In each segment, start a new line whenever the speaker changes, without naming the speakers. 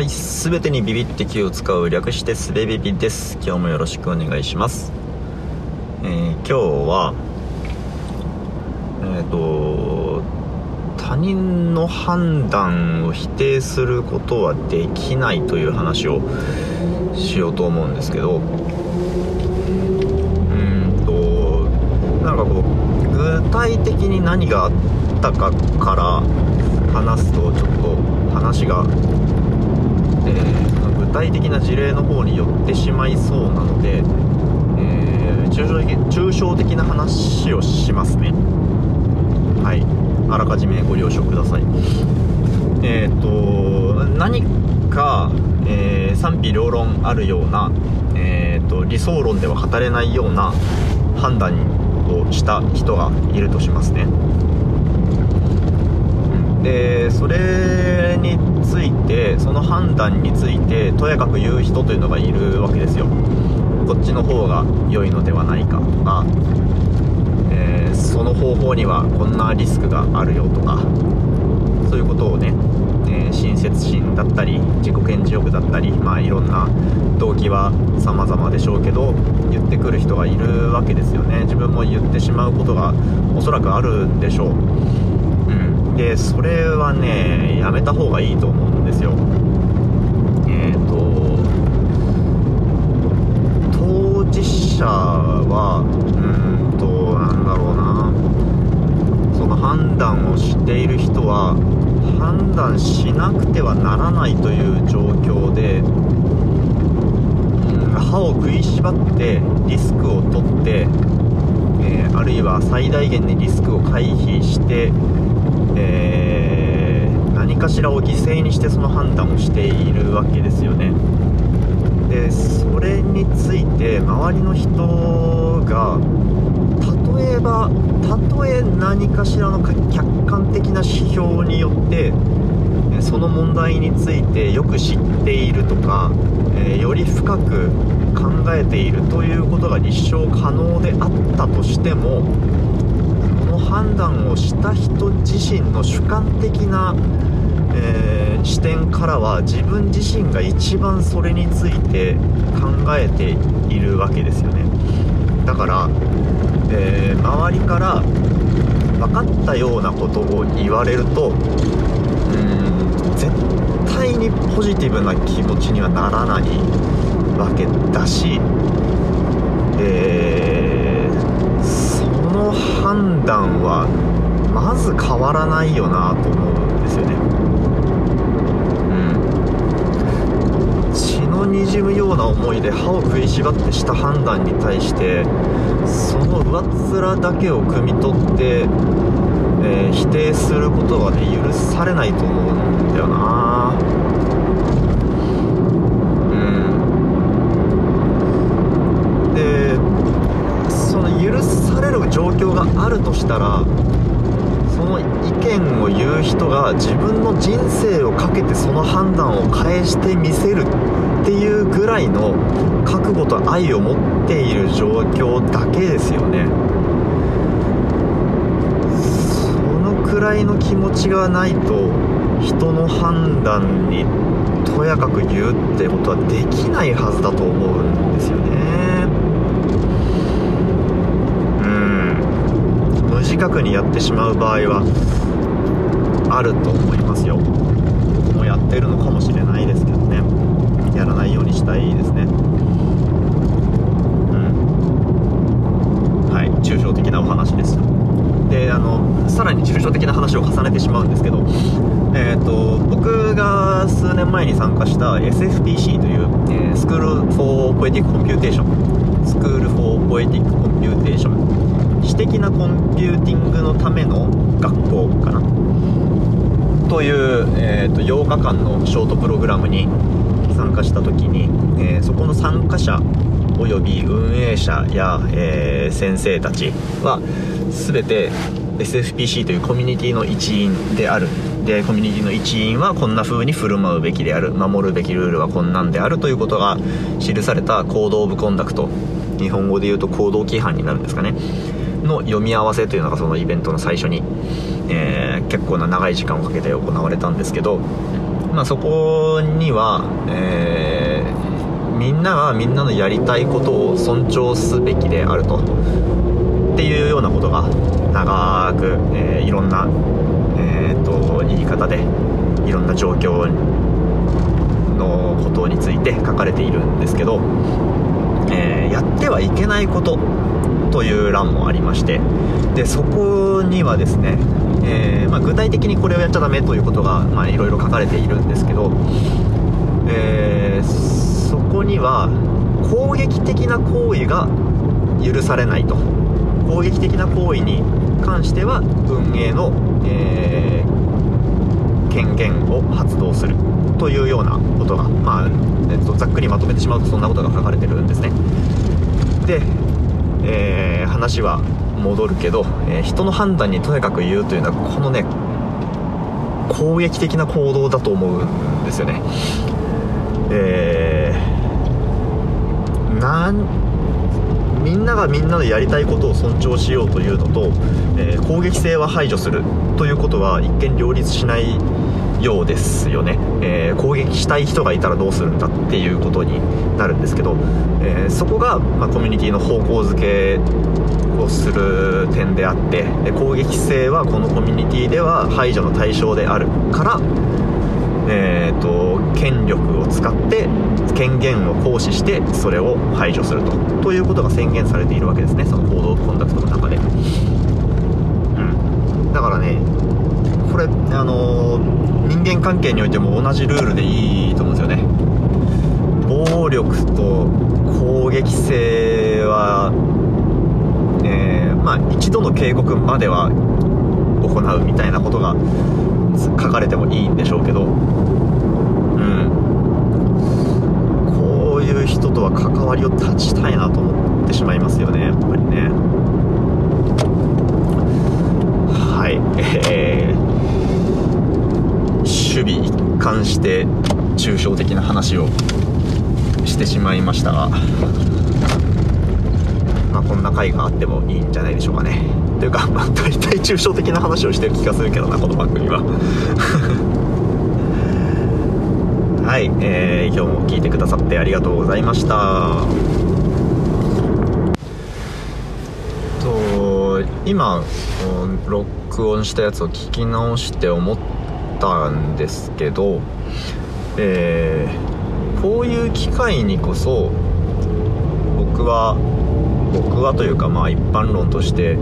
はい、すべてにビビって気を使う略してすべビビです。今日もよろしくお願いします。えー今日は、えっ、と、他人の判断を否定することはできないという話をしようと思うんですけど、うんと、なんかこう、具体的に何があったかから話すと、ちょっと話がー具体的な事例の方に寄ってしまいそうなので、えー抽象的抽象的な話をしますね。はい。あらかじめご了承ください。えっ、と何か、えー賛否両論あるような、えー、と理想論では語れないような判断をした人がいるとしますね。でそれてその判断についてとやかく言う人というのがいるわけですよ。こっちの方が良いのではないかとか、えーその方法にはこんなリスクがあるよとかそういうことをね、えー親切心だったり自己顕示欲だったりまあいろんな動機は様々でしょうけど言ってくる人がいるわけですよね。自分も言ってしまうことがおそらくあるんでしょう、でそれはねやめた方がいいと思うんですよ。えっ、と当事者はうんとなんだろうな。その判断をしている人は判断しなくてはならないという状況で歯を食いしばってリスクを取ってえーあるいは最大限にリスクを回避して、えー何かしらを犠牲にしてその判断をしているわけですよね。でそれについて周りの人が例えばたとえ何かしらの客観的な指標によってその問題についてよく知っているとか、えーより深く考えているということが立証可能であったとしても判断をした人自身の主観的な、えー視点からは自分自身が一番それについて考えているわけですよね。だから、えー周りから分かったようなことを言われるとうーん絶対にポジティブな気持ちにはならないわけだし、えーの判断はまず変わらないよなと思うんですよね。うん血のにじむような思いで歯を食いしばってした判断に対してその上っ面だけを汲み取って、えー否定することはね許されないと思うんだよなうんでその許される状況があるとしたらその意見を言う人が自分の人生をかけてその判断を返してみせるっていうぐらいの覚悟と愛を持っている状況だけですよね。そのくらいの気持ちがないと人の判断にとやかく言うってことはできないはずだと思うんですよね。うん無自覚にやってしまう場合はあると思いますよ。もうやってるのかもしれないですけどね。やらないようにしたいですね。うん。はい。抽象的なお話です。であのさらに抽象的な話を重ねてしまうんですけどえー、と僕が数年前に参加した SFPC という、えー、スクール・フォー・ポエティック・コンピューテーションスクール・フォー・ポエティック・コンピューテーション私的なコンピューティングのための学校かな？という、えー、と8日間のショートプログラムに参加した時に、えーそこの参加者および運営者や、えー先生たちは全て SFPC というコミュニティの一員である。でコミュニティの一員はこんな風に振る舞うべきである。守るべきルールはこんなんであるということが記されたコード・オブ・コンダクト。日本語で言うと行動規範になるんですかね。の読み合わせというのがそのイベントの最初に、えー結構な長い時間をかけて行われたんですけどまあ、そこには、えー、みんながみんなのやりたいことを尊重すべきであるとっていうようなことが長く、えー、いろんな、えーと、言い方でいろんな状況のことについて書かれているんですけど、えー、やってはいけないことという欄もありましてでそこにはですね、えー、まあ、具体的にこれをやっちゃダメということがいろいろ書かれているんですけど、えー、そこには攻撃的な行為が許されないと。攻撃的な行為に関しては運営の、えー、権限を発動する。というようなことが、まあえっと、ざっくりまとめてしまうとそんなことが書かれてるんですね。で、えー、話は戻るけど、えー、人の判断にとにかく言うというのはこのね攻撃的な行動だと思うんですよね。えー、なんみんながみんなのやりたいことを尊重しようというのと、えー、攻撃性は排除するということは一見両立しないようですよね、えー、攻撃したい人がいたらどうするんだっていうことになるんですけど、えー、そこが、まあ、コミュニティの方向づけをする点であってで攻撃性はこのコミュニティでは排除の対象であるからえーと、権力を使って権限を行使してそれを排除すると。ということが宣言されているわけですね。その行動コンダクトの中で、うん、だからねこれあのー、関係においても同じルールでいいと思うんですよね。暴力と攻撃性は、えー、まあ一度の警告までは行うみたいなことが書かれてもいいんでしょうけど。うん。こういう人とは関わりを断ちたいなと思ってしまいますよねやっぱりね。はい。えー、守備一貫して抽象的な話をしてしまいましたがまあこんな回があってもいいんじゃないでしょうかね。というか、まあ、大体抽象的な話をしてる気がするけどなこの番組は。はい、えー、今日も聞いてくださってありがとうございました。と今録音したやつを聞き直して思ったたんですけどえー、こういう機会にこそ僕は僕はというかまあ一般論として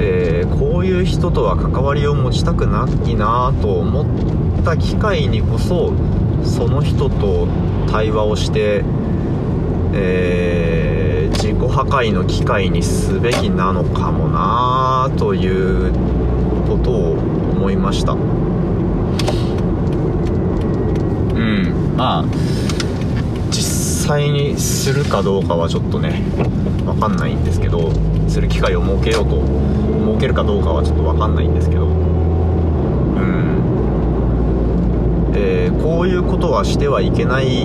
えー、こういう人とは関わりを持ちたくないなと思った機会にこそその人と対話をして、えー、自己破壊の機会にすべきなのかもなということを思いましたうんまあ実際にするかどうかはちょっとね分かんないんですけどする機会を設けようと設けるかどうかはちょっと分かんないんですけど。うん。えー、こういうことはしてはいけない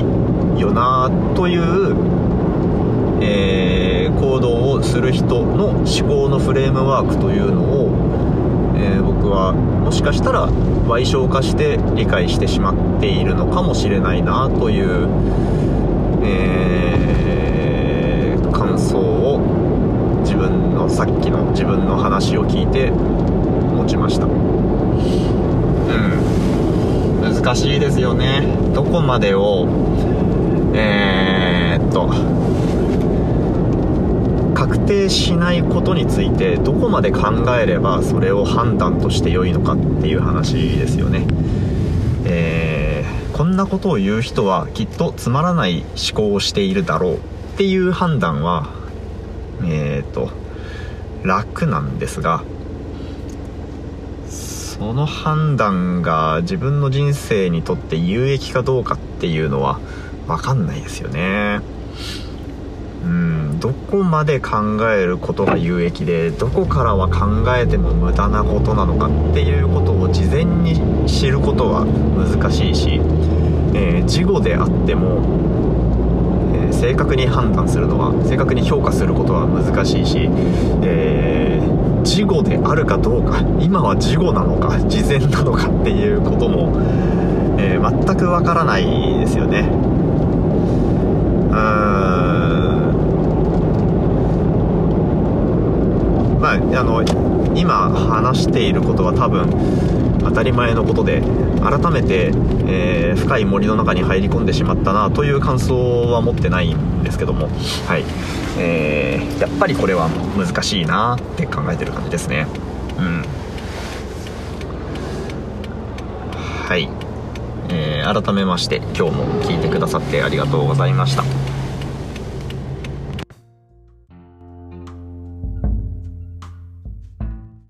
よなという、えー、行動をする人の思考のフレームワークというのを、えー、僕はもしかしたら賠償化して理解してしまっているのかもしれないなという、えー、感想を自分のさっきの自分の話を聞いて持ちました。うん。難しいですよね。どこまでをえー、っと確定しないことについてどこまで考えればそれを判断として良いのかっていう話ですよね。えー、こんなことを言う人はきっとつまらない思考をしているだろうっていう判断はえっ、ー、と楽なんですがその判断が自分の人生にとって有益かどうかっていうのは分かんないですよね。うんどこまで考えることが有益でどこからは考えても無駄なことなのかっていうことを事前に知ることは難しいし、えー、事後であっても正確に判断するのは正確に評価することは難しいし、えー、事後であるかどうか今は事後なのか事前なのかっていうことも、えー、全くわからないですよね。うーん。まああの今話していることは多分当たり前のことで改めて、えー、深い森の中に入り込んでしまったなという感想は持ってないんですけどもはい。えー、やっぱりこれは難しいなって考えてる感じですね。うん。はい、えー、改めまして今日も聞いてくださってありがとうございました。